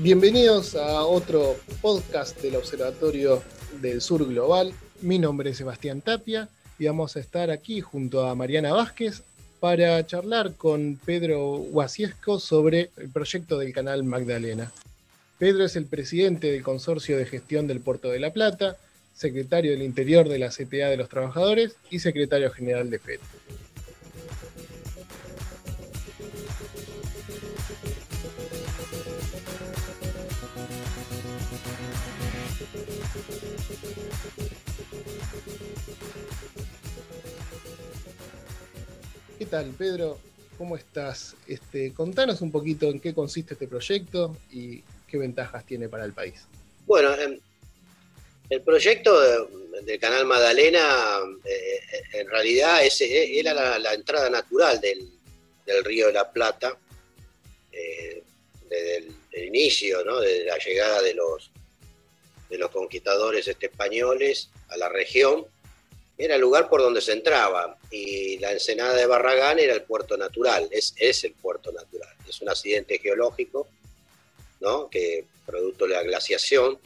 Bienvenidos a otro podcast del Observatorio del Sur Global. Mi nombre es Sebastián Tapia y vamos a estar aquí junto a Mariana Vázquez para charlar con Pedro Guasiesco sobre el proyecto del canal Magdalena. Pedro es el presidente del Consorcio de Gestión del Puerto de la Plata, secretario del Interior de la CTA de los Trabajadores y secretario general de FED. Tal, Pedro? ¿Cómo estás? Este, contanos un poquito en qué consiste este proyecto y qué ventajas tiene para el país. Bueno, em, el proyecto del Canal Magdalena eh, en realidad ese era la, entrada natural del, Río de la Plata eh, desde el, inicio, ¿no? desde la llegada de los, de los conquistadores españoles a la región era el lugar por donde se entraba y la ensenada de Barragán era el puerto natural, es, es el puerto natural, es un accidente geológico, ¿no? que producto de la glaciación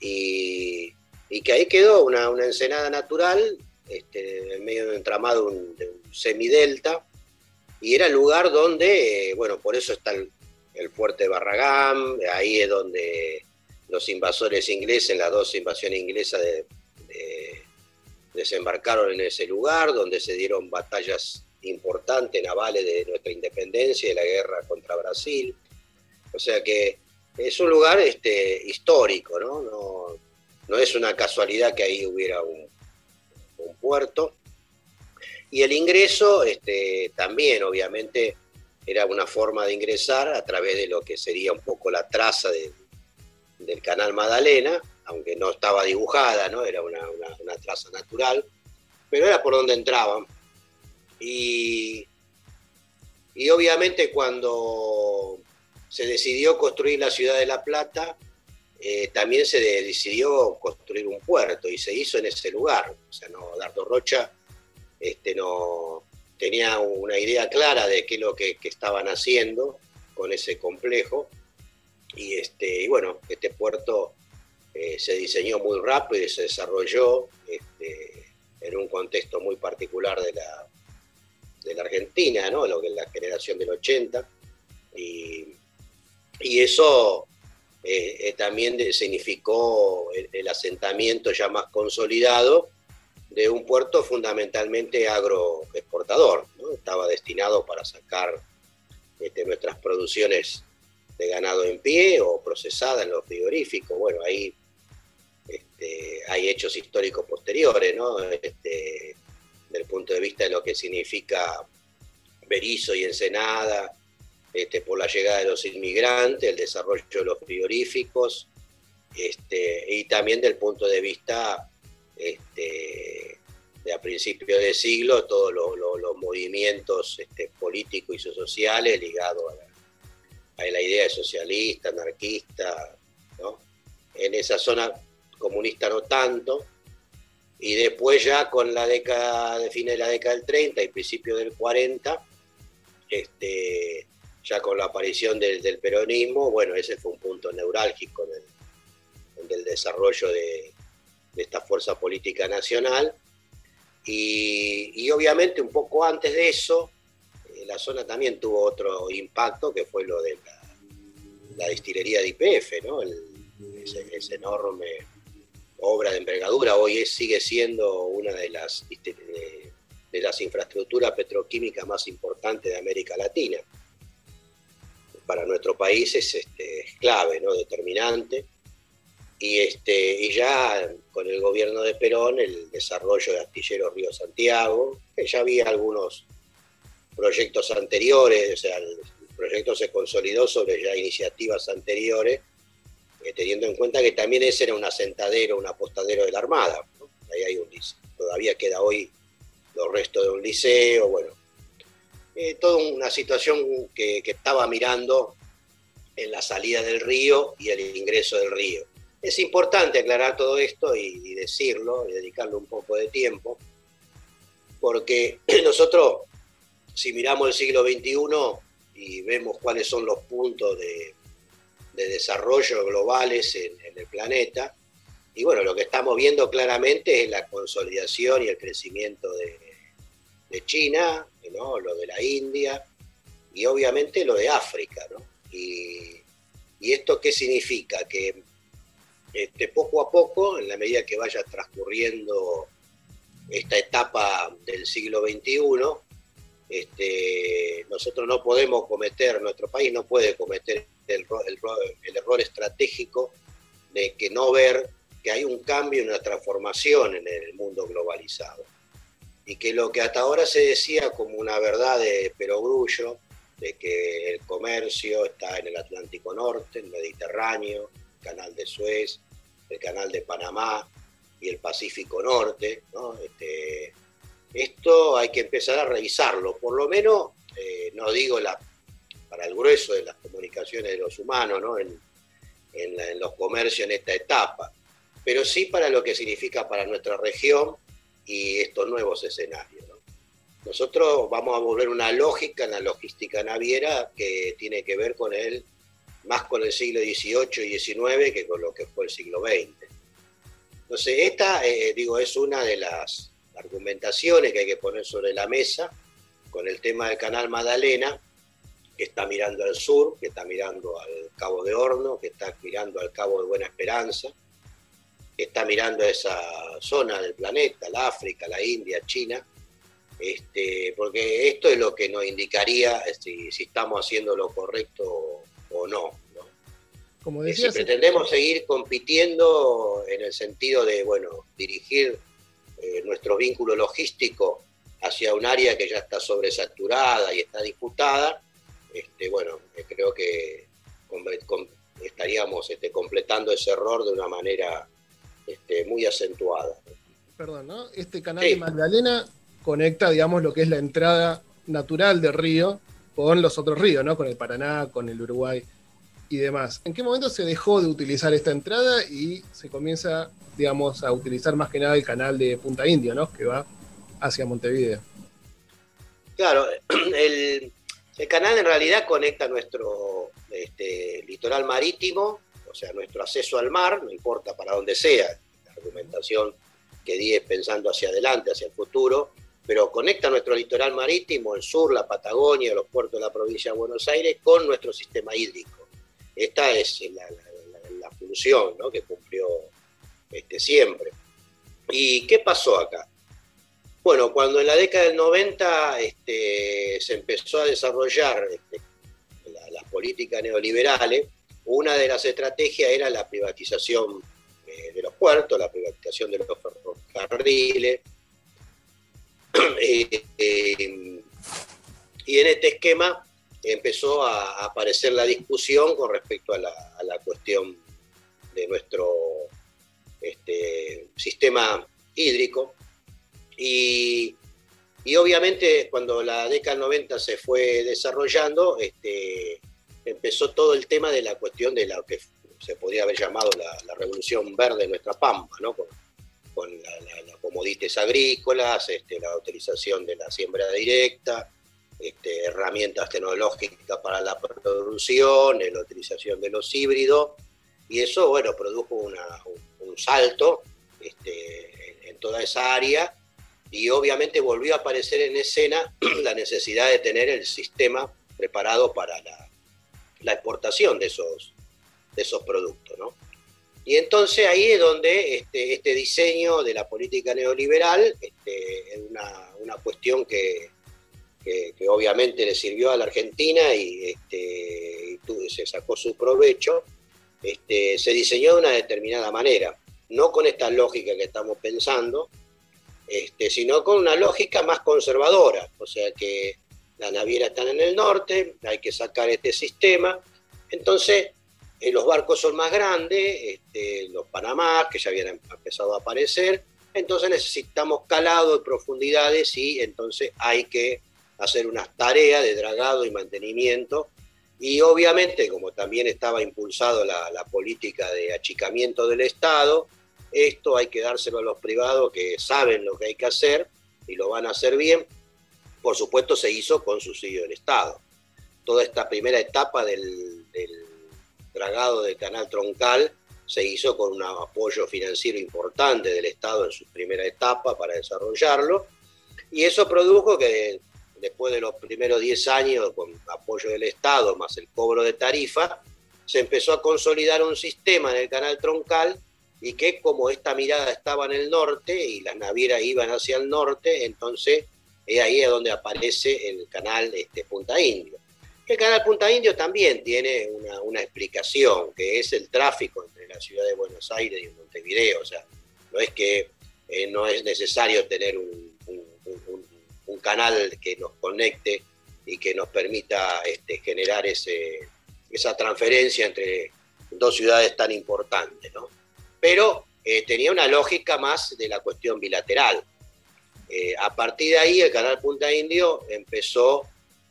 y, que ahí quedó una, ensenada natural este, en medio de un entramado de un semidelta y era el lugar donde, bueno, por eso está el, fuerte de Barragán, ahí es donde los invasores ingleses, las dos invasiones inglesas de desembarcaron en ese lugar, donde se dieron batallas importantes navales de nuestra independencia de la guerra contra Brasil. O sea que es un lugar este, histórico, ¿no? ¿no? No, es una casualidad que ahí hubiera un, puerto. Y el ingreso este, también, obviamente, era una forma de ingresar a través de lo que sería un poco la traza del canal Madalena, aunque no estaba dibujada, ¿no? era una, traza natural, pero era por donde entraban. Y, y obviamente cuando se decidió construir la ciudad de La Plata, eh, también se decidió construir un puerto y se hizo en ese lugar. O sea, no, Dardo Rocha este, no, tenía una idea clara de qué es lo que, estaban haciendo con ese complejo. Y, este, y bueno, este puerto eh, se diseñó muy rápido y se desarrolló este, en un contexto muy particular de la, de la Argentina, ¿no? lo que es la generación del 80. Y, eso eh, eh, también significó el, asentamiento ya más consolidado de un puerto fundamentalmente agroexportador. Estaba destinado para sacar este, nuestras producciones de ganado en pie o procesada en los frigoríficos. Bueno, ahí este, hay hechos históricos posteriores, ¿no? Este, desde el punto de vista de lo que significa Berizo y Ensenada, este, por la llegada de los inmigrantes, el desarrollo de los frigoríficos, este, y también del punto de vista este, de a principios de siglo, todos los movimientos este, políticos y sociales ligados a a la idea de socialista, anarquista, ¿no? En esa zona comunista no tanto, y después ya con la década, de fines de la década del 30 y principio del 40, este, ya con la aparición del, peronismo, bueno, ese fue un punto neurálgico del, desarrollo de, esta fuerza política nacional. Y, obviamente un poco antes de eso, eh, la zona también tuvo otro impacto, que fue lo de la, destilería de IPF, ¿no? ese enorme obra de envergadura, hoy sigue siendo una de las, de, las infraestructuras petroquímicas más importantes de América Latina. Para nuestro país es, este, clave, ¿no? determinante. Y, este, y ya con el gobierno de Perón, el desarrollo de Astillero Río Santiago, que ya había algunos proyectos anteriores, o sea, el proyecto se consolidó sobre ya iniciativas anteriores, teniendo en cuenta que también ese era un asentadero, un apostadero de la Armada. Ahí hay un Todavía queda hoy los restos de un liceo, bueno. Eh, toda una situación que, estaba mirando en la salida del río y el ingreso del río. Es importante aclarar todo esto y, decirlo y dedicarle un poco de tiempo, porque nosotros, si miramos el siglo XXI y vemos cuáles son los puntos de, de desarrollo globales en, el planeta. Y bueno, lo que estamos viendo claramente es la consolidación y el crecimiento de, China, ¿no? lo de la India y obviamente lo de África. ¿no? Y, esto qué significa? Que este, poco a poco, en la medida que vaya transcurriendo esta etapa del siglo XXI, este, nosotros no podemos cometer, nuestro país no puede cometer el, error estratégico de que no ver que hay un cambio y una transformación en el mundo globalizado. Y que lo que hasta ahora se decía como una verdad de perogrullo, de que el comercio está en el Atlántico Norte, el Mediterráneo, el Canal de Suez, el Canal de Panamá y el Pacífico Norte, este, esto hay que empezar a revisarlo, por lo menos, eh, no digo la, para el grueso de las comunicaciones de los humanos, ¿no? en, los comercios en esta etapa, pero sí para lo que significa para nuestra región y estos nuevos escenarios. Nosotros vamos a volver una lógica en la logística naviera que tiene que ver con el, más con el siglo XVIII y XIX que con lo que fue el siglo XX. Entonces, esta, eh, digo, es una de las argumentaciones que hay que poner sobre la mesa con el tema del canal Magdalena, que está mirando al sur, que está mirando al Cabo de Horno, que está mirando al Cabo de Buena Esperanza, que está mirando a esa zona del planeta, la África, la India, China, este, porque esto es lo que nos indicaría si, estamos haciendo lo correcto o no. Como decía, si pretendemos seguir compitiendo en el sentido de, bueno, dirigir eh, nuestro vínculo logístico hacia un área que ya está sobresaturada y está disputada, este, bueno, eh, creo que estaríamos este, completando ese error de una manera este, muy acentuada. Perdón, ¿no? Este canal de Magdalena conecta, digamos, lo que es la entrada natural del río con los otros ríos, ¿no? Con el Paraná, con el Uruguay y demás. ¿En qué momento se dejó de utilizar esta entrada y se comienza digamos, a utilizar más que nada el canal de Punta Indio, ¿no? Que va hacia Montevideo. Claro, el, canal en realidad conecta nuestro este, litoral marítimo, o sea, nuestro acceso al mar, no importa para dónde sea, la argumentación que di es pensando hacia adelante, hacia el futuro, pero conecta nuestro litoral marítimo, el sur, la Patagonia, los puertos de la provincia de Buenos Aires, con nuestro sistema hídrico. Esta es la, la función ¿no? que cumplió este, siempre. ¿Y qué pasó acá? Bueno, cuando en la década del 90 este, se empezó a desarrollar este, las políticas neoliberales, una de las estrategias era la privatización eh, de los puertos, la privatización de los ferrocarriles. Eh, eh, y en este esquema empezó a aparecer la discusión con respecto la, a la cuestión de nuestro este, sistema hídrico. Y, obviamente cuando la década 90 se fue desarrollando, este, empezó todo el tema de la cuestión de lo que se podría haber llamado la, revolución verde de nuestra pampa, ¿no? con, las comodites agrícolas, este, la utilización de la siembra directa, este, herramientas tecnológicas para la producción, la utilización de los híbridos, y eso, bueno, produjo una, un salto este, en toda esa área y obviamente volvió a aparecer en escena la necesidad de tener el sistema preparado para la, exportación de esos, de esos productos. Y entonces ahí es donde este, este, diseño de la política neoliberal este, es una, cuestión que, que, obviamente le sirvió a la Argentina y, este, y se sacó su provecho, este, se diseñó de una determinada manera no con esta lógica que estamos pensando, este, sino con una lógica más conservadora, o sea que las navieras están en el norte, hay que sacar este sistema, entonces eh, los barcos son más grandes, este, los Panamá, que ya habían empezado a aparecer, entonces necesitamos calado y profundidades y entonces hay que hacer unas tareas de dragado y mantenimiento y obviamente, como también estaba impulsado la, política de achicamiento del Estado, esto hay que dárselo a los privados que saben lo que hay que hacer y lo van a hacer bien. Por supuesto, se hizo con subsidio del Estado. Toda esta primera etapa del, dragado del canal troncal se hizo con un apoyo financiero importante del Estado en su primera etapa para desarrollarlo, y eso produjo que después de los primeros 10 años, con apoyo del Estado más el cobro de tarifa, se empezó a consolidar un sistema en el canal troncal y que como esta mirada estaba en el norte y las navieras iban hacia el norte, entonces es ahí donde aparece el canal este, Punta Indio. El canal Punta Indio también tiene una, explicación, que es el tráfico entre la ciudad de Buenos Aires y Montevideo. O sea, no es que eh, no es necesario tener un, canal que nos conecte y que nos permita este, generar ese, esa transferencia entre dos ciudades tan importantes, ¿no? Pero eh, tenía una lógica más de la cuestión bilateral. Eh, a partir de ahí, el canal Punta Indio empezó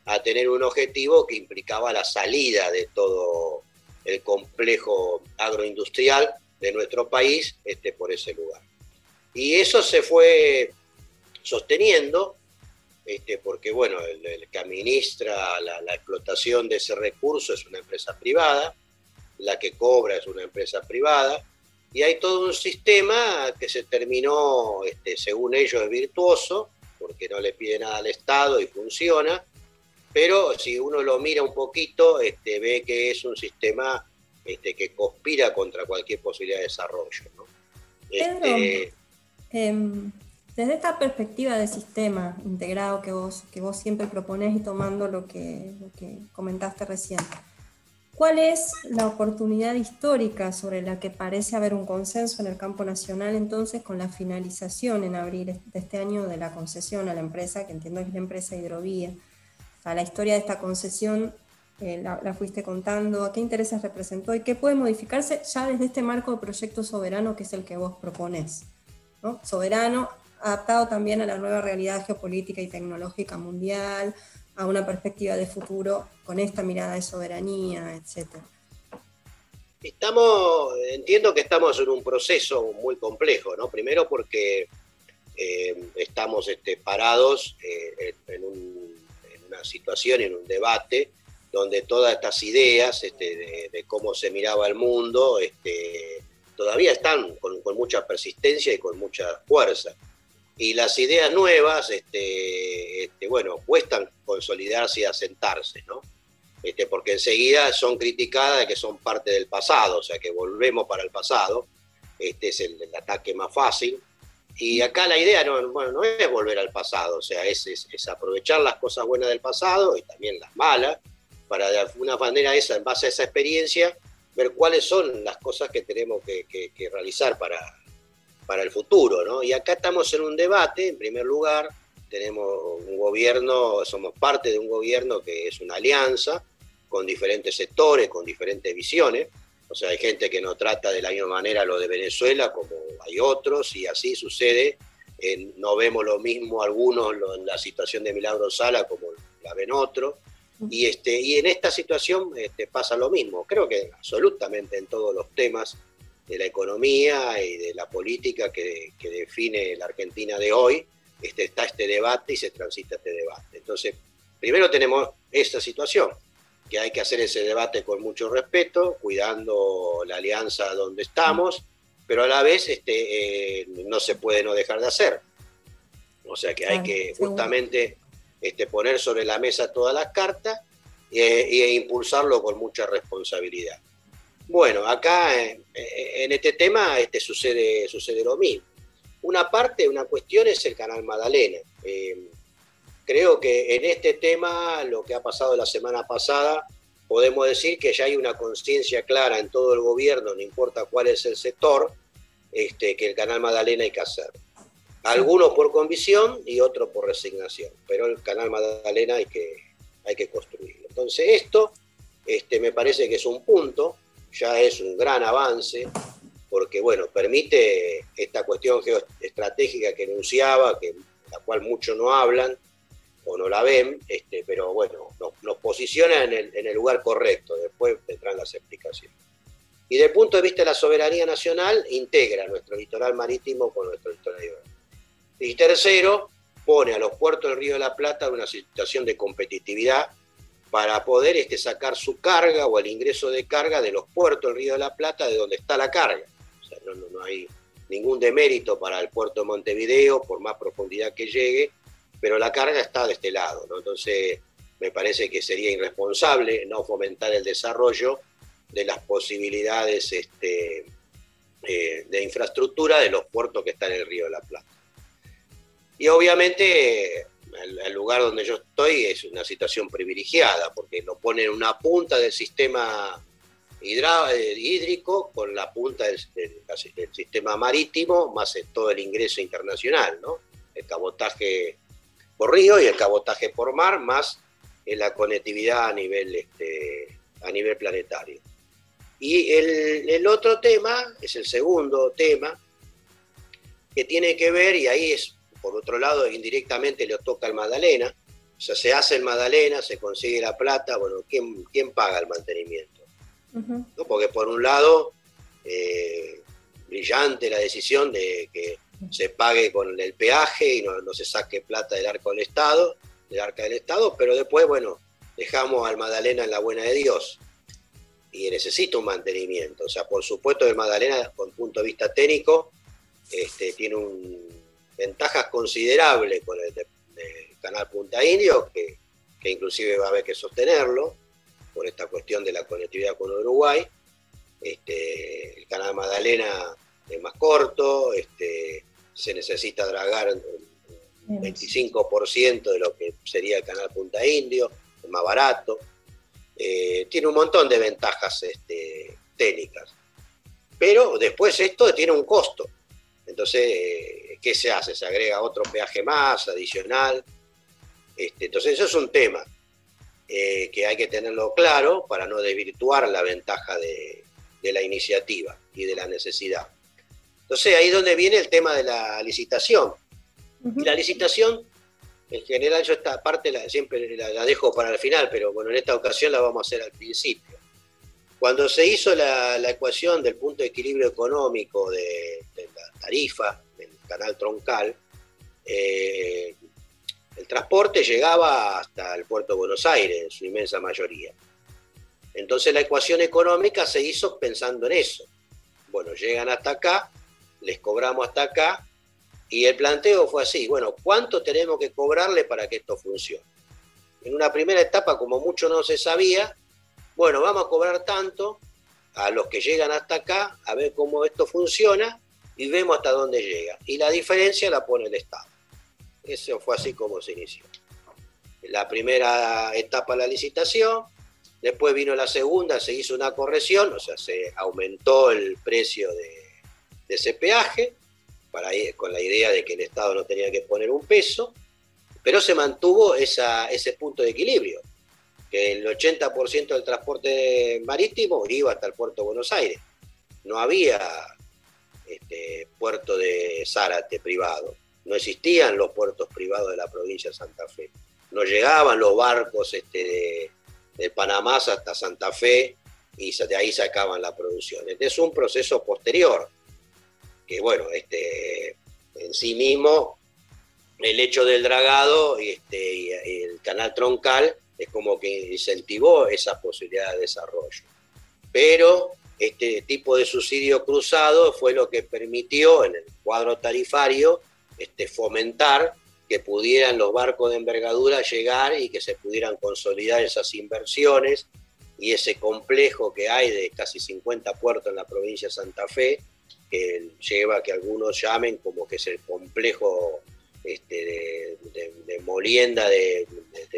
a tener un objetivo que implicaba la salida de todo el complejo agroindustrial de nuestro país este, por ese lugar. Y eso se fue sosteniendo, este, porque bueno, el, que administra la, la, explotación de ese recurso es una empresa privada, la que cobra es una empresa privada, y hay todo un sistema que se terminó, este, según ellos, es virtuoso, porque no le pide nada al Estado y funciona, pero si uno lo mira un poquito, este, ve que es un sistema este, que conspira contra cualquier posibilidad de desarrollo. Este, em, desde esta perspectiva de sistema integrado que vos, que vos siempre proponés y tomando lo que, lo que comentaste recién, ¿Cuál es la oportunidad histórica sobre la que parece haber un consenso en el campo nacional entonces con la finalización en abril de este año de la concesión a la empresa, que entiendo que es la empresa Hidrovía? A la historia de esta concesión eh, la, fuiste contando, qué intereses representó y qué puede modificarse ya desde este marco de proyecto soberano que es el que vos proponés. Soberano, adaptado también a la nueva realidad geopolítica y tecnológica mundial, a una perspectiva de futuro con esta mirada de soberanía, etcétera. Estamos, entiendo que estamos en un proceso muy complejo, ¿no? Primero porque eh, estamos este, parados eh, en, una situación, en un debate, donde todas estas ideas este, de, cómo se miraba el mundo este, todavía están con, mucha persistencia y con mucha fuerza y las ideas nuevas, este, este, bueno, cuestan consolidarse y asentarse, ¿no? Este, porque enseguida son criticadas de que son parte del pasado, o sea, que volvemos para el pasado, este es el, ataque más fácil, y acá la idea no, bueno, no es volver al pasado, o sea, es, es, aprovechar las cosas buenas del pasado y también las malas, para de alguna manera, esa, en base a esa experiencia, ver cuáles son las cosas que tenemos que, que realizar para, para el futuro, ¿no? Y acá estamos en un debate, en primer lugar, tenemos un gobierno, somos parte de un gobierno que es una alianza con diferentes sectores, con diferentes visiones, o sea, hay gente que no trata de la misma manera lo de Venezuela como hay otros, y así sucede, no vemos lo mismo algunos en la situación de Milagro Sala como la ven otros, y, este, y en esta situación este, pasa lo mismo, creo que absolutamente en todos los temas de la economía y de la política que, define la Argentina de hoy, este, está este debate y se transita este debate. Entonces, primero tenemos esta situación, que hay que hacer ese debate con mucho respeto, cuidando la alianza donde estamos, pero a la vez este, eh, no se puede no dejar de hacer. O sea que hay que justamente este, poner sobre la mesa todas las cartas eh, e impulsarlo con mucha responsabilidad. Bueno, acá eh, en, este tema este, sucede, sucede lo mismo. Una parte, una cuestión es el canal Magdalena. Eh, creo que en este tema, lo que ha pasado la semana pasada, podemos decir que ya hay una conciencia clara en todo el gobierno, no importa cuál es el sector, este, que el canal Magdalena hay que hacer. Algunos por convicción y otros por resignación, pero el canal Magdalena hay que, hay que construirlo. Entonces esto este, me parece que es un punto ya es un gran avance, porque bueno, permite esta cuestión geoestratégica que enunciaba, que, la cual muchos no hablan o no la ven, este, pero bueno, nos, posiciona en el, lugar correcto, después vendrán las explicaciones. Y desde el punto de vista de la soberanía nacional, integra nuestro litoral marítimo con nuestro litoral Y tercero, pone a los puertos del Río de la Plata en una situación de competitividad para poder este, sacar su carga o el ingreso de carga de los puertos del Río de la Plata, de donde está la carga. O sea, no, no hay ningún demérito para el puerto de Montevideo, por más profundidad que llegue, pero la carga está de este lado. ¿no? Entonces, me parece que sería irresponsable no fomentar el desarrollo de las posibilidades este, eh, de infraestructura de los puertos que están en el Río de la Plata. Y obviamente el, lugar donde yo estoy es una situación privilegiada, porque lo pone en una punta del sistema eh, hídrico con la punta del, sistema marítimo, más todo el ingreso internacional, ¿no? El cabotaje por río y el cabotaje por mar, más la conectividad a nivel, este, a nivel planetario. Y el, otro tema, es el segundo tema, que tiene que ver, y ahí es, por otro lado, indirectamente le toca al Magdalena, o sea, se hace el Magdalena, se consigue la plata, bueno, ¿quién, quién paga el mantenimiento? Porque por un lado, eh, brillante la decisión de que se pague con el peaje y no, no, se saque plata del arco del Estado, del arca del Estado, pero después, bueno, dejamos al Magdalena en la buena de Dios y necesita un mantenimiento. O sea, por supuesto el Magdalena, con punto de vista técnico, este, tiene un, ventajas considerables con el, canal Punta Indio, que, inclusive va a haber que sostenerlo por esta cuestión de la conectividad con Uruguay. Este, el canal Magdalena es más corto, este, se necesita dragar un 25% de lo que sería el canal Punta Indio, es más barato. Eh, tiene un montón de ventajas este, técnicas. Pero después esto tiene un costo. Entonces, eh, ¿qué se hace? Se agrega otro peaje más, adicional. Este, entonces, eso es un tema eh, que hay que tenerlo claro para no desvirtuar la ventaja de, la iniciativa y de la necesidad. Entonces, ahí es donde viene el tema de la licitación. Y la licitación en general yo esta parte la, siempre la, dejo para el final, pero bueno, en esta ocasión la vamos a hacer al principio. Cuando se hizo la, ecuación del punto de equilibrio económico de, la tarifa canal troncal, eh, el transporte llegaba hasta el puerto de Buenos Aires en su inmensa mayoría. Entonces la ecuación económica se hizo pensando en eso. Bueno, llegan hasta acá, les cobramos hasta acá, y el planteo fue así, bueno, ¿cuánto tenemos que cobrarle para que esto funcione? En una primera etapa, como mucho no se sabía, bueno, vamos a cobrar tanto a los que llegan hasta acá, a ver cómo esto funciona y vemos hasta dónde llega. Y la diferencia la pone el Estado. Eso fue así como se inició. La primera etapa la licitación, después vino la segunda, se hizo una corrección, o sea, se aumentó el precio de, de ese peaje, con la idea de que el Estado no tenía que poner un peso, pero se mantuvo ese punto de equilibrio, que el 80% del transporte marítimo iba hasta el puerto de Buenos Aires. No había este, puerto de Zárate privado, no existían los puertos privados de la provincia de Santa Fe, no llegaban los barcos este, de, Panamá hasta Santa Fe y de ahí sacaban la producción. Este es un proceso posterior que bueno, este, en sí mismo el hecho del dragado y, el canal troncal es como que incentivó esa posibilidad de desarrollo. Pero este tipo de subsidio cruzado fue lo que permitió en el cuadro tarifario este, fomentar que pudieran los barcos de envergadura llegar y que se pudieran consolidar esas inversiones y ese complejo que hay de casi 50 puertos en la provincia de Santa Fe, que lleva a que algunos llamen como que es el complejo este, de, molienda de,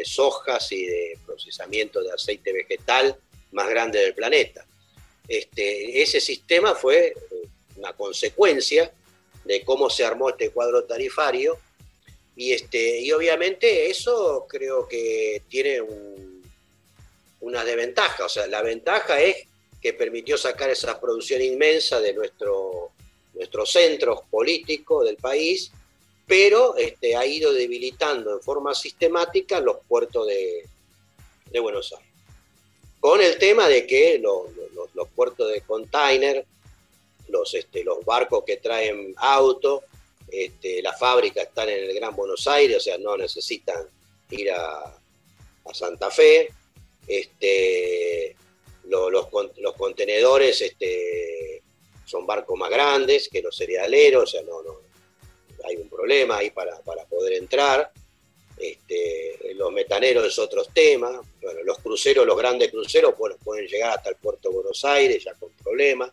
sojas y de procesamiento de aceite vegetal más grande del planeta. Este, ese sistema fue una consecuencia de cómo se armó este cuadro tarifario y, este, y obviamente eso creo que tiene una desventaja. O sea, la ventaja es que permitió sacar esa producción inmensa de nuestro, nuestros centros políticos del país, pero este, ha ido debilitando en forma sistemática los puertos de, Buenos Aires. Con el tema de que los, puertos de container, los, este, barcos que traen autos, este, las fábricas están en el Gran Buenos Aires, o sea, no necesitan ir a, a Santa Fe, Este, los, contenedores este, son barcos más grandes que los cerealeros, o sea, no, no hay un problema ahí para, poder entrar. Este, los metaneros es otro tema. Bueno, los cruceros, los grandes cruceros, bueno, pueden llegar hasta el puerto de Buenos Aires ya con problemas.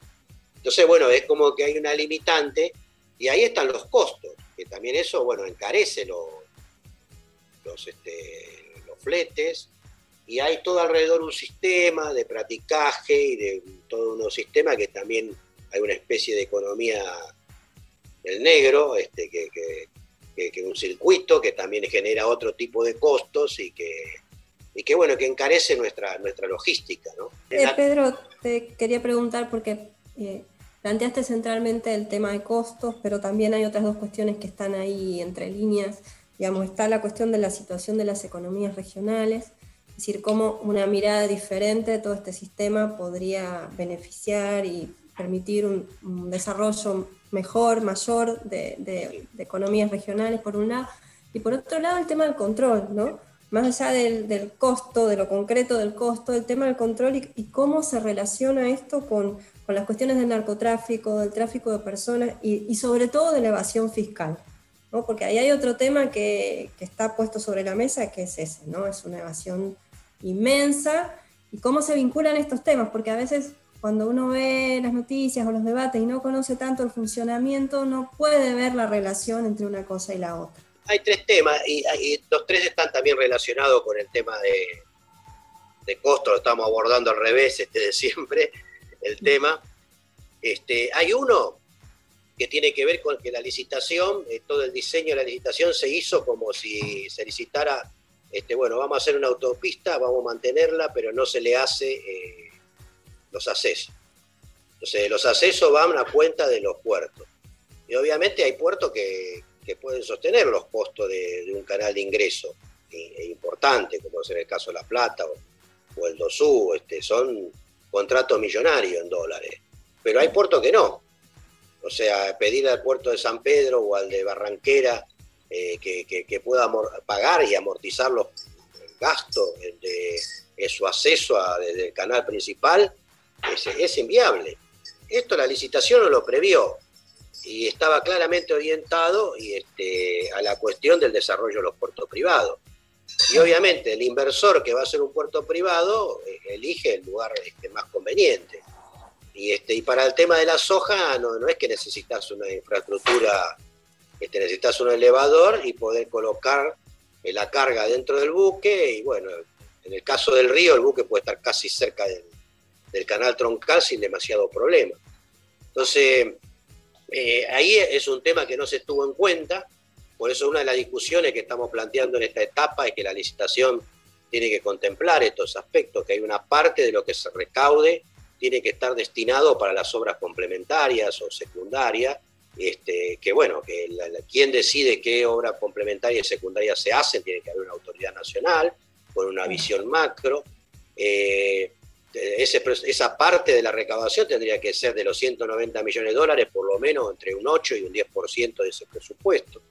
Entonces, bueno, es como que hay una limitante y ahí están los costos, que también eso, bueno, encarece los, los, este, los fletes, y hay todo alrededor un sistema de practicaje y de todo un sistema que también hay una especie de economía del negro, este, que, que, un circuito que también genera otro tipo de costos y que, y que bueno, que encarece nuestra, nuestra logística. ¿no? Eh, Pedro, te quería preguntar porque eh, planteaste centralmente el tema de costos, pero también hay otras dos cuestiones que están ahí entre líneas. Digamos, está la cuestión de la situación de las economías regionales, es decir, cómo una mirada diferente de todo este sistema podría beneficiar y permitir un, desarrollo mejor, mayor de, economías regionales, por un lado, y por otro lado el tema del control, ¿no? Más allá del, costo, de lo concreto del costo, el tema del control y, cómo se relaciona esto con, las cuestiones del narcotráfico, del tráfico de personas y, sobre todo de la evasión fiscal. ¿no? Porque ahí hay otro tema que, que, está puesto sobre la mesa, que es ese, ¿no? Es una evasión inmensa y cómo se vinculan estos temas, porque a veces cuando uno ve las noticias o los debates y no conoce tanto el funcionamiento, no puede ver la relación entre una cosa y la otra. Hay tres temas y, los tres están también relacionados con el tema de, de costo, lo estamos abordando al revés este de siempre, el tema. Este, hay uno que tiene que ver con que la licitación, eh, todo el diseño de la licitación se hizo como si se licitara este, bueno, vamos a hacer una autopista, vamos a mantenerla, pero no se le hace eh, los accesos. Entonces, los accesos van a cuenta de los puertos. Y obviamente hay puertos que, pueden sostener los costos de, un canal de ingreso e, importante, como es en el caso de La Plata o, el Dosú, este, son contratos millonarios en dólares. Pero hay puertos que no. O sea, pedir al puerto de San Pedro o al de Barranquera eh, que, pueda pagar y amortizar los gastos de, su acceso desde el canal principal, es, inviable. Esto la licitación no lo previó y estaba claramente orientado y este, a la cuestión del desarrollo de los puertos privados. Y obviamente el inversor que va a hacer un puerto privado eh, elige el lugar este, más conveniente. Y, este, y para el tema de la soja, no, no es que necesitas una infraestructura este, necesitas un elevador y poder colocar la carga dentro del buque y bueno, en el caso del río el buque puede estar casi cerca del, canal troncal sin demasiado problema. Entonces, eh, ahí es un tema que no se tuvo en cuenta, por eso una de las discusiones que estamos planteando en esta etapa es que la licitación tiene que contemplar estos aspectos, que hay una parte de lo que se recaude tiene que estar destinado para las obras complementarias o secundarias, este, que bueno, que quien decide qué obra complementaria y secundaria se hacen, tiene que haber una autoridad nacional con una visión macro. Eh, esa parte de la recaudación tendría que ser de los 190 millones de dólares, por lo menos entre un 8 y un 10% de ese presupuesto.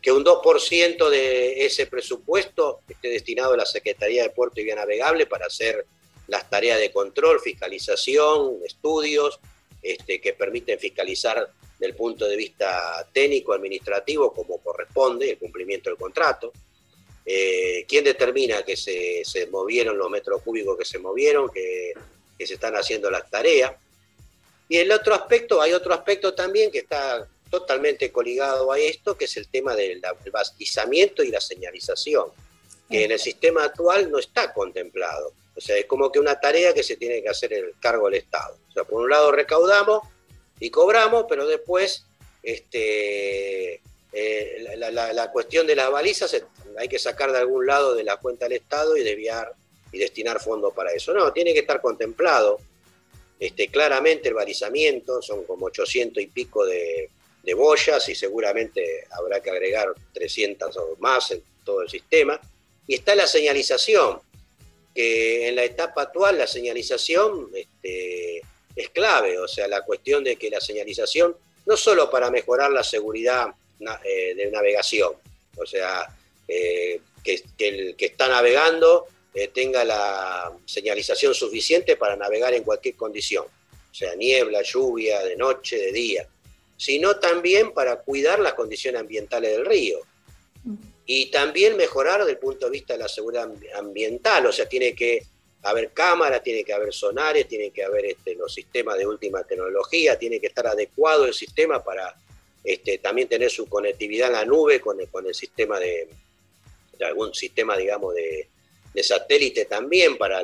Que un 2% de ese presupuesto esté destinado a la Secretaría de Puerto y Vía Navegable para hacer las tareas de control, fiscalización, estudios este, que permiten fiscalizar del punto de vista técnico, administrativo, como corresponde, el cumplimiento del contrato. Eh, ¿Quién determina que se, movieron los metros cúbicos que se movieron, que, se están haciendo las tareas? Y el otro aspecto, hay otro aspecto también que está totalmente coligado a esto, que es el tema del bastizamiento y la señalización, que en el sistema actual no está contemplado. O sea, es como que una tarea que se tiene que hacer el cargo del Estado. O sea, por un lado recaudamos, y cobramos, pero después este, eh, la, cuestión de las balizas hay que sacar de algún lado de la cuenta del Estado y desviar y destinar fondos para eso. No, tiene que estar contemplado este, claramente el balizamiento, son como 800 y pico de, de boyas y seguramente habrá que agregar 300 o más en todo el sistema. Y está la señalización, que en la etapa actual la señalización este, es clave, o sea, la cuestión de que la señalización, no solo para mejorar la seguridad eh, de navegación, o sea, eh, que, el que está navegando eh, tenga la señalización suficiente para navegar en cualquier condición, o sea, niebla, lluvia, de noche, de día, sino también para cuidar las condiciones ambientales del río. Y también mejorar desde el punto de vista de la seguridad ambiental, o sea, tiene que haber cámaras, tiene que haber sonares, tiene que haber este, los sistemas de última tecnología, tiene que estar adecuado el sistema para este, también tener su conectividad en la nube con el, sistema de, algún sistema, digamos, de, satélite también para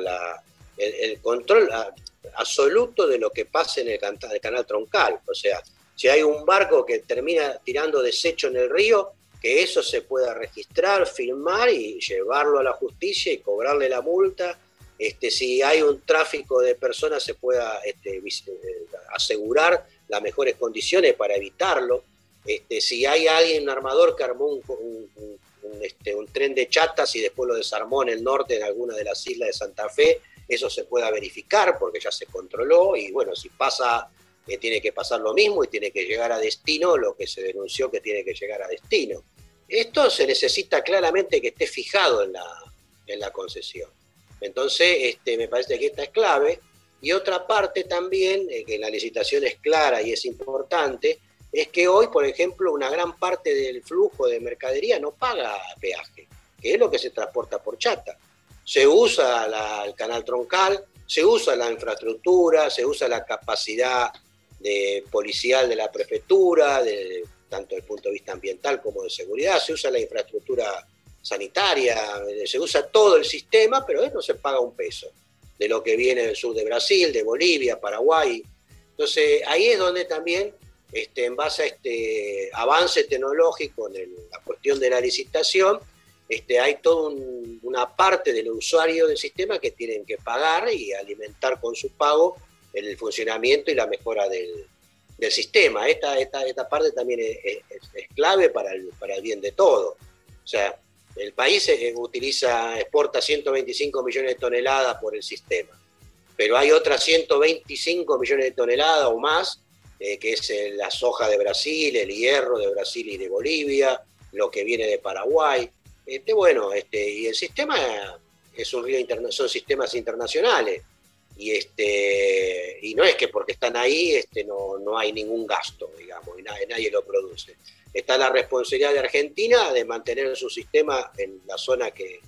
el, control absoluto de lo que pasa en el, el canal troncal. O sea, si hay un barco que termina tirando desecho en el río, que eso se pueda registrar, filmar y llevarlo a la justicia y cobrarle la multa este, si hay un tráfico de personas se pueda este, eh, asegurar las mejores condiciones para evitarlo. Este, si hay alguien, un armador que armó un, este, un, tren de chatas y después lo desarmó en el norte, en alguna de las islas de Santa Fe, eso se pueda verificar porque ya se controló y bueno, si pasa, eh, tiene que pasar lo mismo y tiene que llegar a destino lo que se denunció que tiene que llegar a destino. Esto se necesita claramente que esté fijado en la, en la concesión. Entonces, este, me parece que esta es clave. Y otra parte también, eh, que la licitación es clara y es importante, es que hoy, por ejemplo, una gran parte del flujo de mercadería no paga peaje, que es lo que se transporta por chata. Se usa el canal troncal, se usa la infraestructura, se usa la capacidad de policial de la prefectura, de, tanto desde el punto de vista ambiental como de seguridad, se usa la infraestructura sanitaria, eh, se usa todo el sistema, pero no se paga un peso de lo que viene del sur de Brasil, de Bolivia, Paraguay. Entonces ahí es donde también, este, en base a este avance tecnológico en la cuestión de la licitación, este, hay toda una parte del usuario del sistema que tienen que pagar y alimentar con su pago el funcionamiento y la mejora del, sistema. Esta, esta, esta parte también es, es, clave para el, para el bien de todo. O sea, el país eh, utiliza, exporta 125 millones de toneladas por el sistema, pero hay otras 125 millones de toneladas o más, eh, que es eh, la soja de Brasil, el hierro de Brasil y de Bolivia, lo que viene de Paraguay. Este, bueno, este, y el sistema es un río son sistemas internacionales. Y, este, y no es que porque están ahí este, no, no hay ningún gasto, digamos, y nadie, nadie lo produce está la responsabilidad de Argentina de mantener su sistema en la zona que,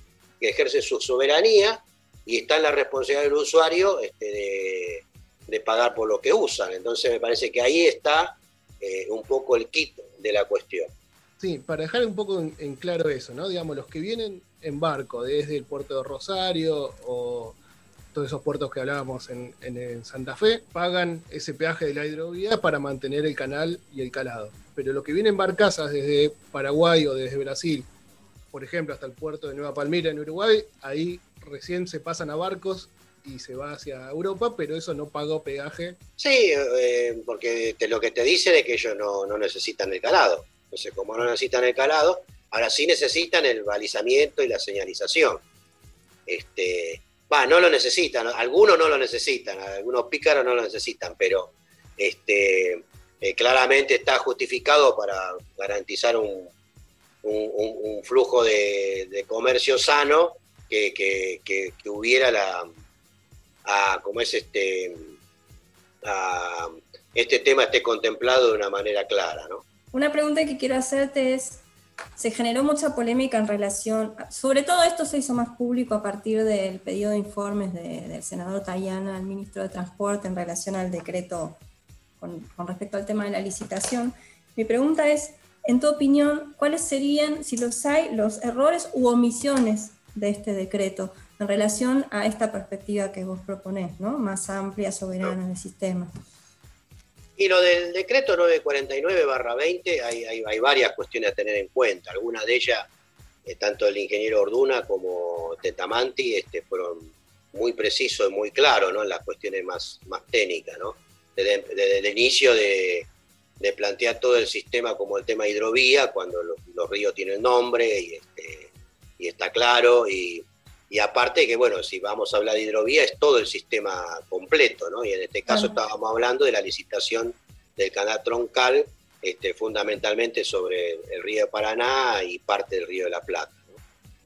ejerce su soberanía y está la responsabilidad del usuario este, de, pagar por lo que usan. Entonces me parece que ahí está eh, un poco el kit de la cuestión. Sí, para dejar un poco en, claro eso, ¿no? Digamos, los que vienen en barco desde el puerto de Rosario o todos esos puertos que hablábamos en, en, Santa Fe, pagan ese peaje de la hidrovía para mantener el canal y el calado pero lo que vienen barcazas desde Paraguay o desde Brasil, por ejemplo, hasta el puerto de Nueva Palmira en Uruguay, ahí recién se pasan a barcos y se va hacia Europa, pero eso no pagó peaje. Sí, eh, porque lo que te dicen es que ellos no, necesitan el calado. Entonces, como no necesitan el calado, ahora sí necesitan el balizamiento y la señalización. Este, va, no lo necesitan, algunos no lo necesitan, algunos pícaros no lo necesitan, pero este, eh, claramente está justificado para garantizar un, flujo de, comercio sano que, hubiera la como es este este tema esté contemplado de una manera clara ¿no? una pregunta que quiero hacerte es se generó mucha polémica en relación, sobre todo esto se hizo más público a partir del pedido de informes del senador Tayana al ministro de Transporte en relación al decreto con, respecto al tema de la licitación. Mi pregunta es, en tu opinión, ¿cuáles serían, si los hay, los errores u omisiones de este decreto en relación a esta perspectiva que vos proponés, ¿no? más amplia, soberana del sistema? Y lo del decreto 949-20, hay, hay, varias cuestiones a tener en cuenta. Algunas de ellas, eh, tanto el ingeniero Orduna como Tetamanti, este, fueron muy precisos y muy claros ¿no? en las cuestiones más, más técnicas. ¿no? desde, el inicio de, plantear todo el sistema como el tema hidrovía, cuando los, ríos tienen nombre y, este, y está claro. Y, aparte que, bueno, si vamos a hablar de hidrovía, es todo el sistema completo, ¿no? Y en este caso estábamos hablando de la licitación del canal troncal, este, fundamentalmente sobre el río de Paraná y parte del río de la Plata.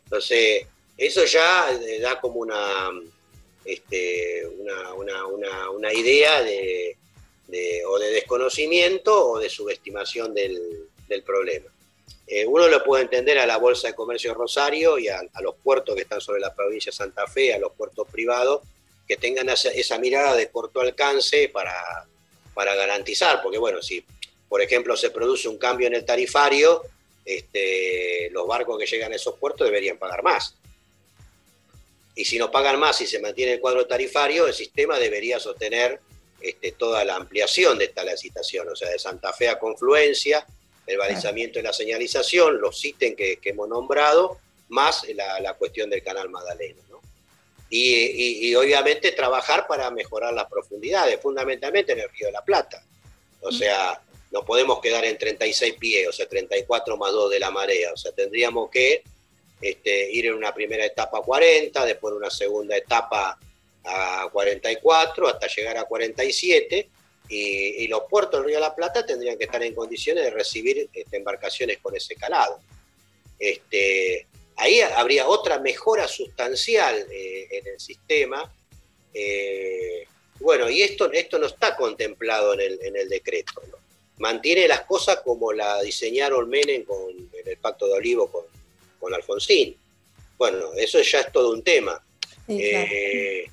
Entonces, eso ya eh, da como una, este, una, idea de, o de desconocimiento o de subestimación del, problema. Eh, uno lo puede entender a la Bolsa de Comercio Rosario y a, los puertos que están sobre la provincia de Santa Fe, a los puertos privados, que tengan esa, mirada de corto alcance para, para garantizar, porque bueno, si por ejemplo se produce un cambio en el tarifario, este, los barcos que llegan a esos puertos deberían pagar más. Y si no pagan más y se mantiene el cuadro tarifario, el sistema debería sostener este, toda la ampliación de esta licitación, o sea, de Santa Fe a Confluencia, el balizamiento y la señalización, los ítems que, hemos nombrado, más la, cuestión del canal Magdalena. Y, obviamente trabajar para mejorar las profundidades, fundamentalmente en el Río de la Plata. O sea, no podemos quedar en 36 pies, o sea, 34 más 2 de la marea. O sea, tendríamos que este, ir en una primera etapa a 40, después en una segunda etapa a 44, hasta llegar a 47. Y, los puertos del Río de la Plata tendrían que estar en condiciones de recibir este, embarcaciones con ese calado. Este, ahí habría otra mejora sustancial eh, en el sistema. Eh, bueno, y esto, esto no está contemplado en el, en el decreto. Mantiene las cosas como la diseñaron Menem con, en el Pacto de Olivo con, con Alfonsín. Bueno, eso ya es todo un tema. Eh,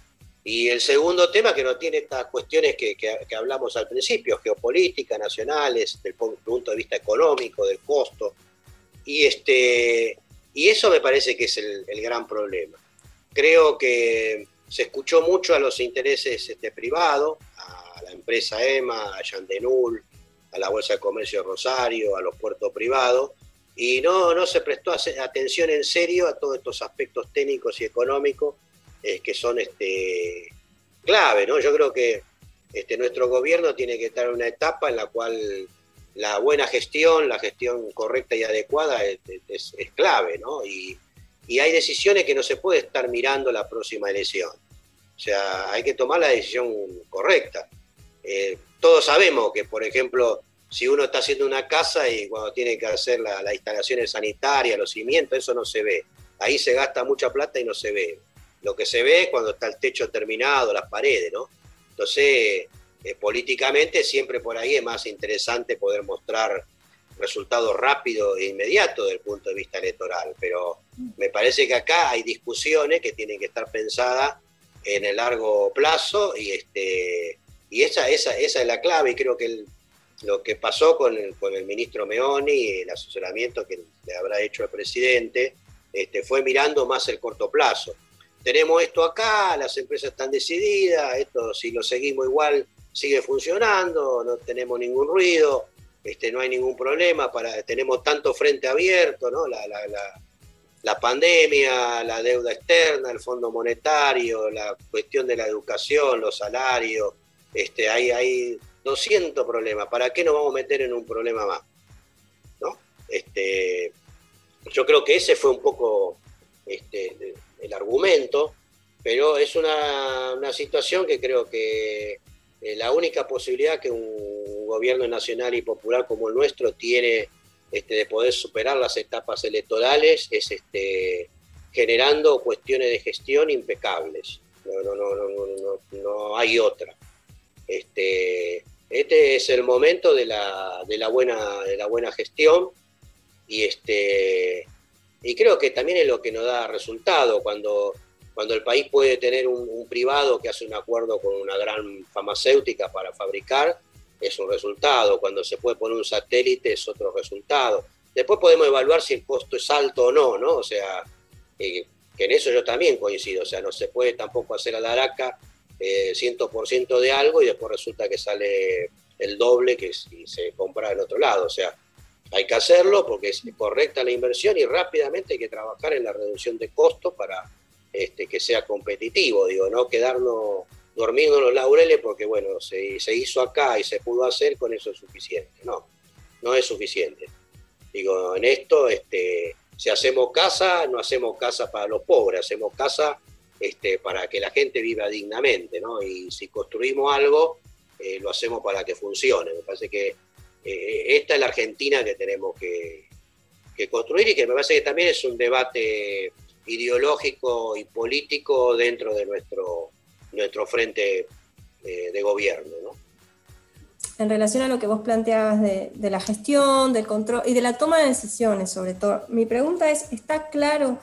y el segundo tema que no tiene estas cuestiones que, hablamos al principio, geopolítica, nacionales, del punto de vista económico, del costo. Y, este, y eso me parece que es el, gran problema. Creo que se escuchó mucho a los intereses este, privados, a la empresa EMA, a Yandenul, a la Bolsa de Comercio de Rosario, a los puertos privados, y no, no se prestó atención en serio a todos estos aspectos técnicos y económicos eh, que son este, clave. ¿no? Yo creo que este, nuestro gobierno tiene que estar en una etapa en la cual la buena gestión, la gestión correcta y adecuada es, clave, ¿no? Y, hay decisiones que no se puede estar mirando la próxima elección. O sea, hay que tomar la decisión correcta. Eh, todos sabemos que, por ejemplo, si uno está haciendo una casa y cuando tiene que hacer las instalaciones sanitarias, los cimientos, eso no se ve. Ahí se gasta mucha plata y no se ve. Lo que se ve cuando está el techo terminado, las paredes, ¿no? Entonces, eh, políticamente siempre por ahí es más interesante poder mostrar resultados rápidos e inmediatos desde el punto de vista electoral, pero me parece que acá hay discusiones que tienen que estar pensadas en el largo plazo y, este, y esa, esa, esa es la clave y creo que lo que pasó con el, con el ministro Meoni, el asesoramiento que le habrá hecho el presidente, este, fue mirando más el corto plazo. Tenemos esto acá, las empresas están decididas, esto si lo seguimos igual sigue funcionando, no tenemos ningún ruido, este, no hay ningún problema, para, tenemos tanto frente abierto, ¿no? la, la, la, pandemia, la deuda externa, el Fondo Monetario, la cuestión de la educación, los salarios, este, hay, hay 200 problemas, ¿para qué nos vamos a meter en un problema más? ¿No? Este, yo creo que ese fue un poco este, el argumento, pero es una, situación que creo que eh, la única posibilidad que un gobierno nacional y popular como el nuestro tiene este, de poder superar las etapas electorales es este, generando cuestiones de gestión impecables. No, no, no, no, no, no hay otra. Este, este es el momento de la, buena, de la buena gestión y, este, y creo que también es lo que nos da resultado cuando, cuando el país puede tener un, privado que hace un acuerdo con una gran farmacéutica para fabricar, es un resultado. Cuando se puede poner un satélite es otro resultado. Después podemos evaluar si el costo es alto o no, ¿no? O sea, eh, que en eso yo también coincido. O sea, no se puede tampoco hacer a la araca eh, 100% de algo y después resulta que sale el doble que si se compra en otro lado. O sea, hay que hacerlo porque es correcta la inversión y rápidamente hay que trabajar en la reducción de costos para este, que sea competitivo, digo, no quedarnos dormiendo en los laureles porque, bueno, se, se hizo acá y se pudo hacer, con eso es suficiente. No, no es suficiente. Digo, en esto, este, si hacemos casa, no hacemos casa para los pobres, hacemos casa este, para que la gente viva dignamente, ¿no? Y si construimos algo, eh, lo hacemos para que funcione. Me parece que eh, esta es la Argentina que tenemos que, construir y que me parece que también es un debate ideológico y político dentro de nuestro, nuestro frente eh, de gobierno. En relación a lo que vos planteabas de, la gestión, del control y de la toma de decisiones, sobre todo, mi pregunta es, ¿está claro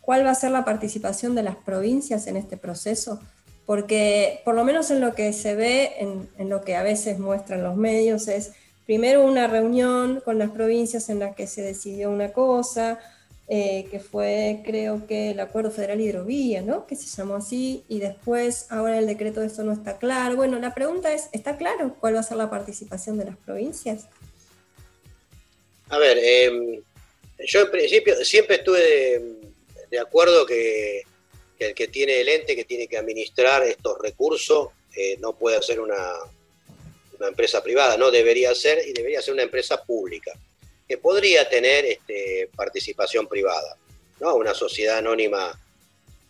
cuál va a ser la participación de las provincias en este proceso? Porque por lo menos en lo que se ve, en lo que a veces muestran los medios, es primero una reunión con las provincias en la que se decidió una cosa, eh, que fue creo que el Acuerdo Federal Hidrovía, ¿no? Que se llamó así, y después ahora el decreto de esto no está claro. Bueno, la pregunta es, ¿está claro cuál va a ser la participación de las provincias? A ver, em, yo en principio siempre estuve de, acuerdo que, el que tiene el ente que tiene que administrar estos recursos eh, no puede ser una, una empresa privada, no debería ser y debería ser una empresa pública que podría tener este, participación privada, ¿no? Una sociedad anónima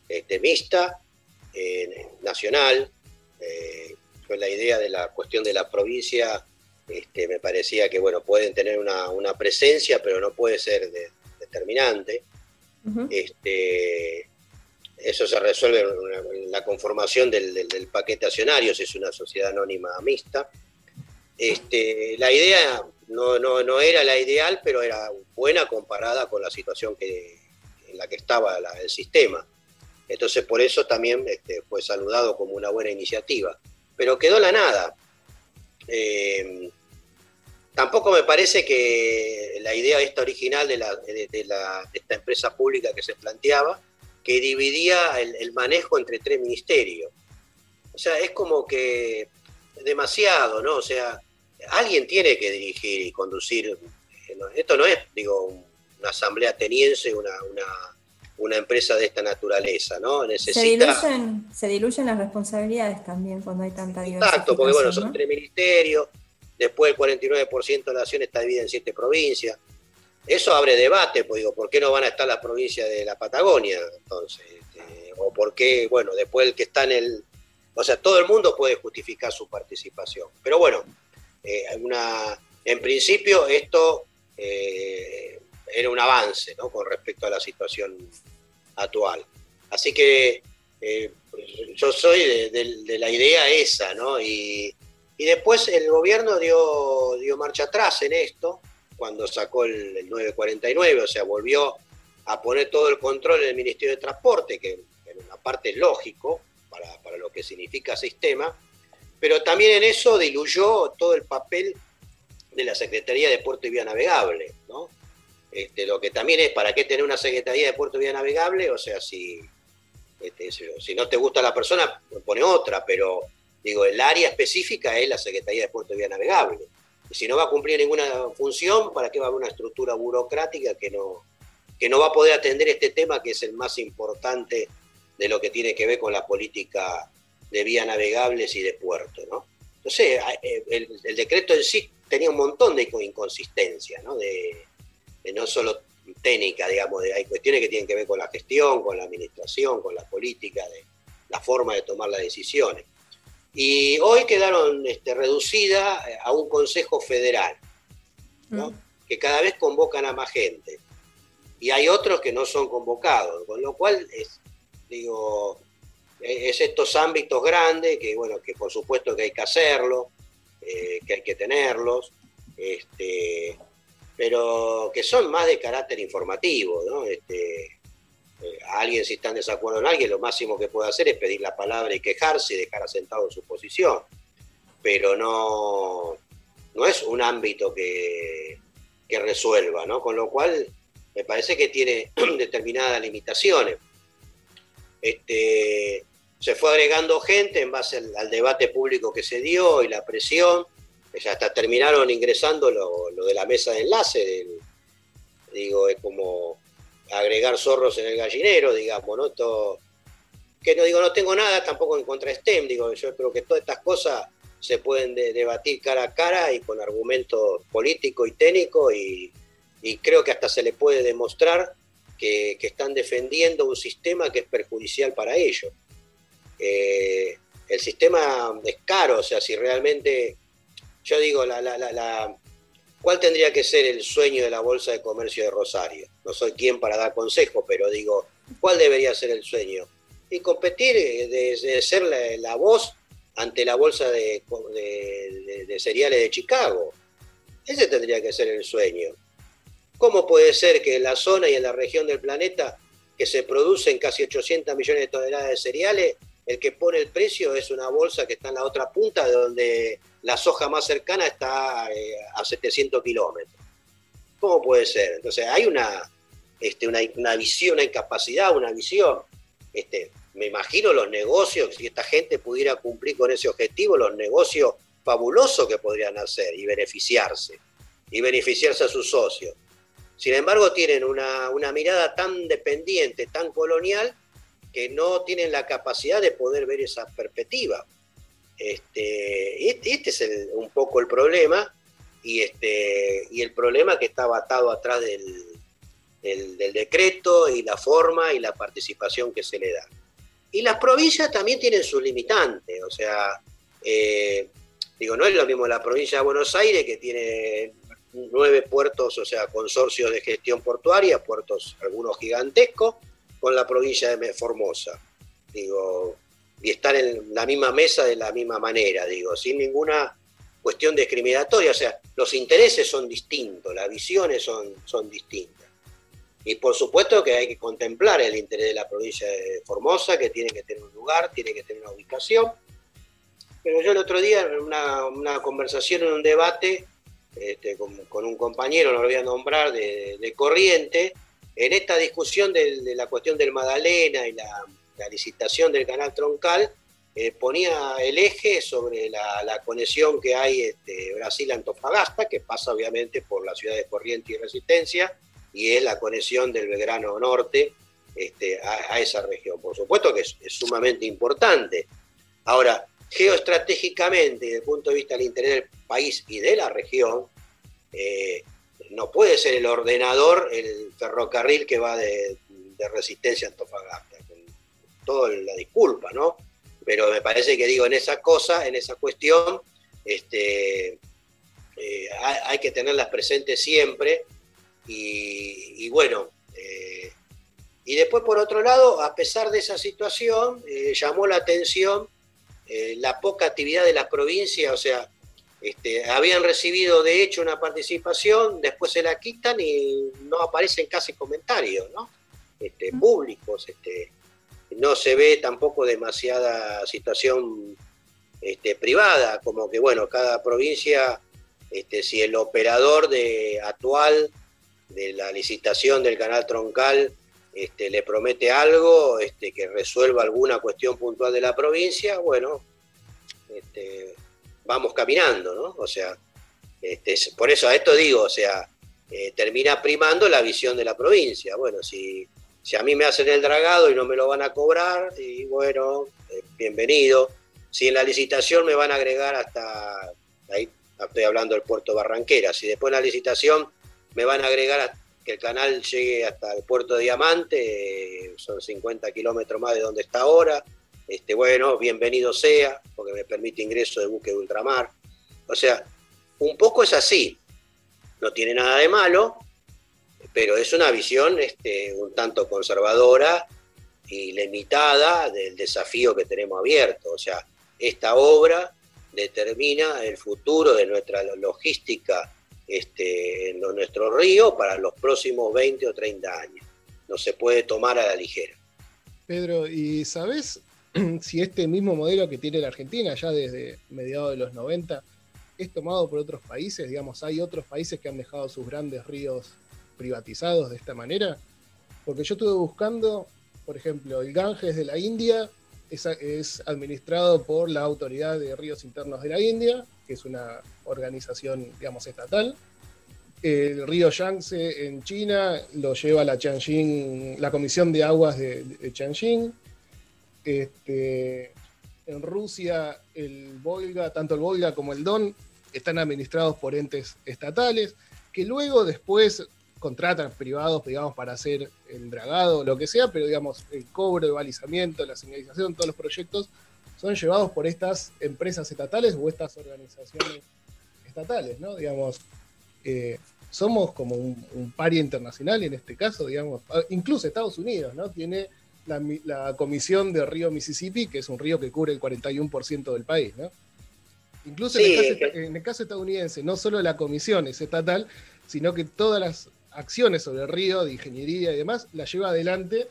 este, mixta, eh, nacional, eh, con la idea de la cuestión de la provincia, este, me parecía que, bueno, pueden tener una, presencia, pero no puede ser determinante. este, eso se resuelve en, la conformación del, del, paquete accionario, si es una sociedad anónima mixta. Este, la idea no, no, no era la ideal, pero era buena comparada con la situación que, en la que estaba el sistema. Entonces por eso también este, fue saludado como una buena iniciativa. Pero quedó la nada. Eh, tampoco me parece que la idea esta original de, la, de, esta empresa pública que se planteaba, que dividía el, el, manejo entre tres ministerios. O sea, es como que demasiado, ¿no? O sea, alguien tiene que dirigir y conducir. Eh, esto no es, digo, una asamblea ateniense, una, una, empresa de esta naturaleza, ¿no? Necesita... Se, diluyen, las responsabilidades también cuando hay tanta diversidad. Exacto, porque bueno, son tres ministerios, después el 49% de la nación está dividida en siete provincias. Eso abre debate, pues digo, ¿por qué no van a estar las provincias de la Patagonia? Entonces, este, o por qué, bueno, después el que está en el... O sea, todo el mundo puede justificar su participación. Pero bueno, eh, en principio esto eh, era un avance con respecto a la situación actual. Así que eh, yo soy de, la idea esa, ¿no? Y, después el gobierno dio, marcha atrás en esto, cuando sacó el, 949, o sea, volvió a poner todo el control en el Ministerio de Transporte, que en una parte es lógico para lo que significa sistema, pero también en eso diluyó todo el papel de la Secretaría de Puerto y Vía Navegable, ¿no? Este, lo que también es, ¿para qué tener una Secretaría de Puerto y Vía Navegable? O sea, si, este, si no te gusta la persona, pone otra, pero digo, el área específica es la Secretaría de Puerto y Vía Navegable. Y si no va a cumplir ninguna función, ¿para qué va a haber una estructura burocrática que no, que no va a poder atender este tema que es el más importante de lo que tiene que ver con la política de vías navegables y de puerto, ¿no? Entonces, eh, el, decreto en sí tenía un montón de inconsistencias, ¿no? De, no solo técnica, digamos, de, hay cuestiones que tienen que ver con la gestión, con la administración, con la política, de la forma de tomar las decisiones. Y hoy quedaron este, reducidas a un Consejo Federal, ¿no? Mm. que cada vez convocan a más gente. Y hay otros que no son convocados, con lo cual es, digo, es estos ámbitos grandes que, bueno, que por supuesto que hay que hacerlo, eh, que hay que tenerlos, este, pero que son más de carácter informativo, ¿no? Este, eh, alguien si está en desacuerdo en alguien, lo máximo que puede hacer es pedir la palabra y quejarse y dejar asentado en su posición, pero no, no es un ámbito que, que resuelva, ¿no? Con lo cual me parece que tiene determinadas limitaciones. Este, se fue agregando gente en base al, debate público que se dio y la presión. hasta terminaron ingresando lo, de la mesa de enlace. digo, es como agregar zorros en el gallinero, digamos, ¿no? que no digo, no tengo nada tampoco en contra de STEM, yo creo que todas estas cosas se pueden debatir cara a cara y con argumentos políticos y técnicos y, creo que hasta se le puede demostrar que, están defendiendo un sistema que es perjudicial para ellos. Eh, el sistema es caro, o sea, si realmente, yo digo, la, la, la, ¿cuál tendría que ser el sueño de la Bolsa de Comercio de Rosario? No soy quien para dar consejo, pero digo, ¿Cuál debería ser el sueño? Y competir, eh, de, ser la, voz ante la bolsa de, de, cereales de Chicago. Ese tendría que ser el sueño. ¿Cómo puede ser que en la zona y en la región del planeta que se producen casi 800 millones de toneladas de cereales, el que pone el precio es una bolsa que está en la otra punta, de donde la soja más cercana está eh, a 700 kilómetros? ¿Cómo puede ser? Entonces, hay una, este, una, visión, una incapacidad, una visión. Este, me imagino los negocios, si esta gente pudiera cumplir con ese objetivo, los negocios fabulosos que podrían hacer y beneficiarse, y beneficiarse a sus socios. Sin embargo, tienen una, mirada tan dependiente, tan colonial, que no tienen la capacidad de poder ver esa perspectiva. Este, este, este es un poco el problema, y, este, y el problema que está atado atrás del, del, decreto y la forma y la participación que se le da. Y las provincias también tienen sus limitantes, o sea, eh, digo, no es lo mismo la provincia de Buenos Aires que tiene nueve puertos, o sea, consorcios de gestión portuaria, puertos algunos gigantescos, con la provincia de Formosa. Digo, y estar en la misma mesa de la misma manera, digo, sin ninguna cuestión discriminatoria. O sea, los intereses son distintos, las visiones son, son distintas. Y por supuesto que hay que contemplar el interés de la provincia de Formosa, que tiene que tener un lugar, tiene que tener una ubicación. Pero yo el otro día, en una, conversación, en un debate, este, con, un compañero, no lo voy a nombrar, de, Corriente, en esta discusión de, la cuestión del Magdalena y la, licitación del canal troncal, eh, ponía el eje sobre la, conexión que hay este, Brasil-Antofagasta, que pasa obviamente por la ciudad de Corriente y Resistencia, y es la conexión del Belgrano Norte este, a, esa región. Por supuesto que es, sumamente importante. Ahora, geoestratégicamente, desde el punto de vista del interés del país y de la región, eh, no puede ser el ordenador el ferrocarril que va de, resistencia a Antofagasta. Con toda la disculpa, ¿no? Pero me parece que digo, en esa cosa, en esa cuestión, este, eh, hay, que tenerlas presentes siempre y, bueno, eh, y después por otro lado, a pesar de esa situación, llamó la atención eh, la poca actividad de las provincias, o sea, este, habían recibido de hecho una participación, después se la quitan y no aparecen casi comentarios ¿no? este, públicos. Este, no se ve tampoco demasiada situación este, privada, como que bueno, cada provincia, este, si el operador de actual de la licitación del canal troncal este, le promete algo este, que resuelva alguna cuestión puntual de la provincia, bueno, este, vamos caminando, ¿no? O sea, por eso a esto digo, o sea, eh, termina primando la visión de la provincia. Bueno, si, si a mí me hacen el dragado y no me lo van a cobrar, y bueno, eh, bienvenido. Si en la licitación me van a agregar hasta, ahí estoy hablando del puerto Barranquera, si después en la licitación me van a agregar que el canal llegue hasta el puerto de Diamante, son 50 kilómetros más de donde está ahora. Este, bueno, bienvenido sea, porque me permite ingreso de buque de ultramar. O sea, un poco es así. No tiene nada de malo, pero es una visión este, un tanto conservadora y limitada del desafío que tenemos abierto. O sea, esta obra determina el futuro de nuestra logística este, en nuestro río para los próximos 20 o 30 años. No se puede tomar a la ligera. Pedro, ¿y sabes si este mismo modelo que tiene la Argentina ya desde mediados de los 90 es tomado por otros países? Digamos, ¿hay otros países que han dejado sus grandes ríos privatizados de esta manera? Porque yo estuve buscando, por ejemplo, el Ganges de la India es, es administrado por la Autoridad de Ríos Internos de la India, que es una organización, digamos, estatal. El río Yangtze en China lo lleva la la Comisión de Aguas de, de Este, en Rusia, el Volga, tanto el Volga como el Don, están administrados por entes estatales, que luego después contratan privados, digamos, para hacer el dragado, lo que sea, pero digamos, el cobro, el balizamiento, la señalización, todos los proyectos son llevados por estas empresas estatales o estas organizaciones estatales, ¿no? Digamos, eh, somos como un, un internacional en este caso, digamos. Ah, incluso Estados Unidos, ¿no? Tiene la, comisión de río Mississippi, que es un río que cubre el 41% del país, ¿no? Incluso en, el caso, estadounidense, no solo la comisión es estatal, sino que todas las acciones sobre el río, de ingeniería y demás, la lleva adelante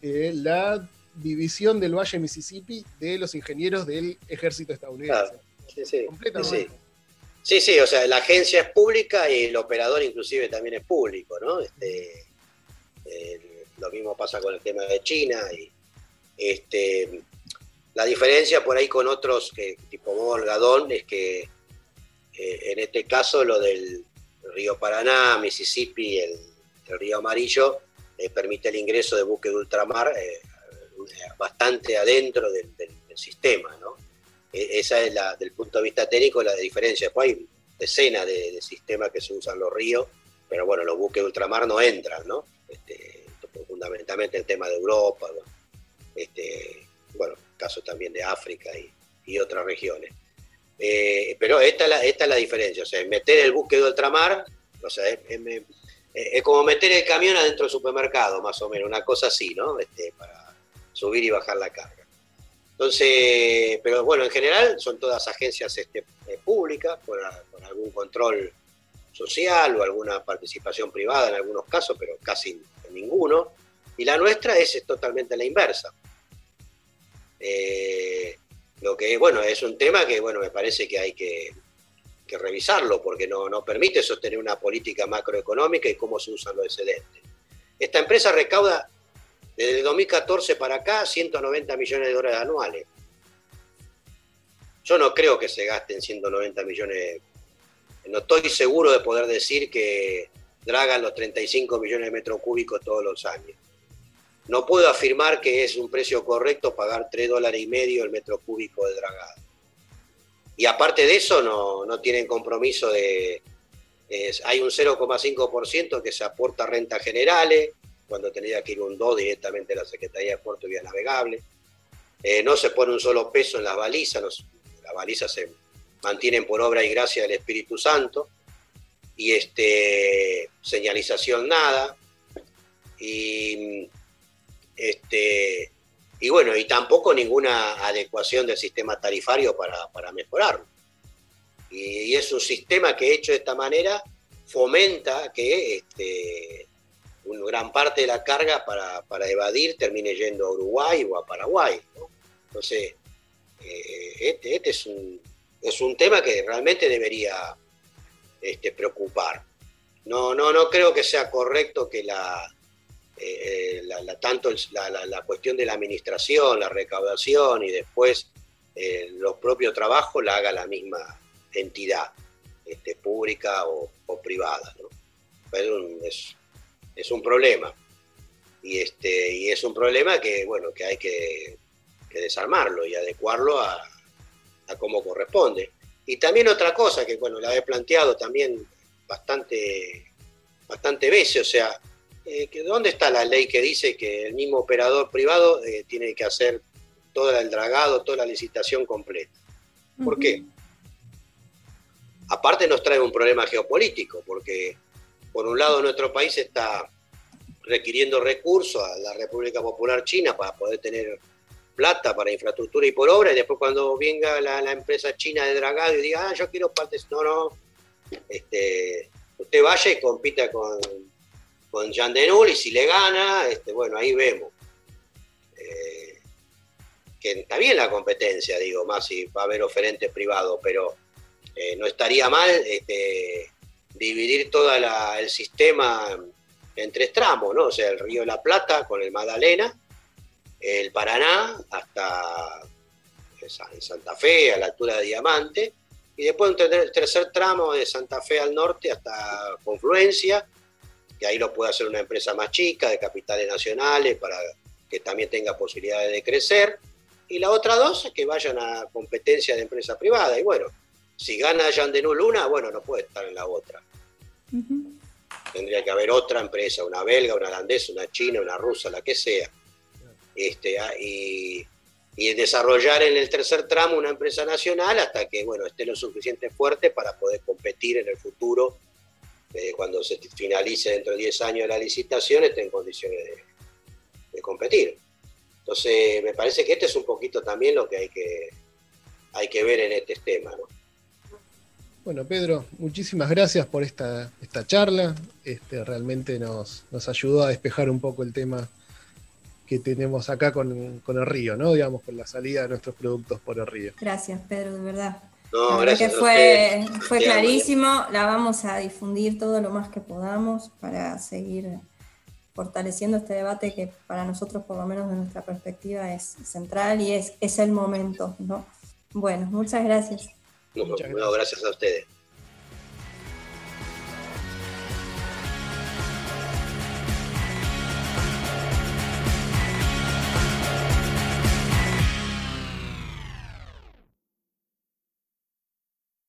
eh, la división del Valle Mississippi de los ingenieros del ejército estadounidense. Sí, sí. Sí, sí, o sea, la agencia es pública y el operador inclusive también es público, ¿no? Este, lo mismo pasa con el tema de China y este, la diferencia por ahí con otros que tipo Molgadón es que eh, en este caso lo del río Paraná, Mississippi, el, el río Amarillo, eh, permite el ingreso de buques de ultramar eh, bastante adentro del, sistema, ¿no? E, esa es la, del punto de vista técnico la diferencia. Después hay decenas de, sistemas que se usan los ríos, pero bueno, los buques de ultramar no entran, ¿no? Este, fundamentalmente el tema de Europa, este, bueno, caso también de África y, otras regiones. Eh, pero esta es, la, diferencia, o sea, meter el buque de ultramar, o sea, es, como meter el camión adentro del supermercado, más o menos, una cosa así, ¿no? Este, subir y bajar la carga. Entonces, pero bueno, en general son todas agencias este, eh, públicas, con, algún control social o alguna participación privada en algunos casos, pero casi ninguno. Y la nuestra es, totalmente la inversa. Eh, lo que, bueno, es un tema que, bueno, me parece que hay que, revisarlo, porque no, no, permite sostener una política macroeconómica y cómo se usan los excedentes. Esta empresa recauda desde el 2014 para acá 190 millones de dólares anuales. Yo no creo que se gasten 190 millones, no estoy seguro de poder decir que dragan los 35 millones de metros cúbicos todos los años. No puedo afirmar que es un precio correcto pagar 3 dólares y medio el metro cúbico de dragado. Y aparte de eso, no, tienen compromiso de... hay un 0,5% que se aporta rentas generales, cuando tenía que ir un 2 directamente a la Secretaría de Puerto y Vía Navegable. Eh, no se pone un solo peso en las balizas, las balizas se mantienen por obra y gracia del Espíritu Santo. Y este, señalización nada. Y este, y bueno, y tampoco ninguna adecuación del sistema tarifario para, mejorarlo. Y, es un sistema que hecho de esta manera fomenta que este, una gran parte de la carga para, para, evadir termine yendo a Uruguay o a Paraguay. Entonces, eh, este, este es, un, es un tema que realmente debería este, preocupar. No, no, no creo que sea correcto que la, eh, la, tanto la, cuestión de la administración, la recaudación y después eh, los propios trabajos la haga la misma entidad, este, pública o, privada. es, un problema. Y, este, y es un problema que, bueno, que hay que, desarmarlo y adecuarlo a, a como corresponde. Y también otra cosa que, bueno, la he planteado también bastante, bastante veces, o sea, eh, ¿dónde está la ley que dice que el mismo operador privado eh, tiene que hacer todo el dragado, toda la licitación completa? ¿Por qué? Aparte nos trae un problema geopolítico, porque por un lado nuestro país está requiriendo recursos a la República Popular China para poder tener plata para infraestructura y por obra, y después cuando venga la, empresa china de dragado y diga, ah, yo quiero partes, no, no, este, usted vaya y compita con con Jean y si le gana, este, bueno, ahí vemos. Eh, que está bien la competencia, digo, más si va a haber oferentes privados, pero eh, no estaría mal este, dividir todo el sistema en tres tramos, ¿no? O sea, el Río de la Plata con el Magdalena, el Paraná hasta en Santa Fe, a la altura de Diamante, y después un tercer tramo de Santa Fe al norte hasta Confluencia, que ahí lo puede hacer una empresa más chica, de capitales nacionales, para que también tenga posibilidades de crecer. Y la otra dos que vayan a competencia de empresa privada. Y bueno, si gana Yandenul una, bueno, no puede estar en la otra. Tendría que haber otra empresa, una belga, una holandesa, una china, una rusa, la que sea. Este, ah, y, y desarrollar en el tercer tramo una empresa nacional hasta que bueno, esté lo suficiente fuerte para poder competir en el futuro eh, cuando se finalice dentro de 10 años la licitación, esté en condiciones de, competir. Entonces, me parece que este es un poquito también lo que hay que, hay que ver en este tema. ¿no? Bueno, Pedro, muchísimas gracias por esta, esta charla. Este, realmente nos, nos ayudó a despejar un poco el tema que tenemos acá con, el río, ¿no? Digamos, con la salida de nuestros productos por el río. Gracias, Pedro, de verdad. No, gracias que fue, fue clarísimo, la vamos a difundir todo lo más que podamos para seguir fortaleciendo este debate que para nosotros, por lo menos de nuestra perspectiva, es central y es, es el momento, ¿no? Bueno, muchas gracias. No, gracias a ustedes.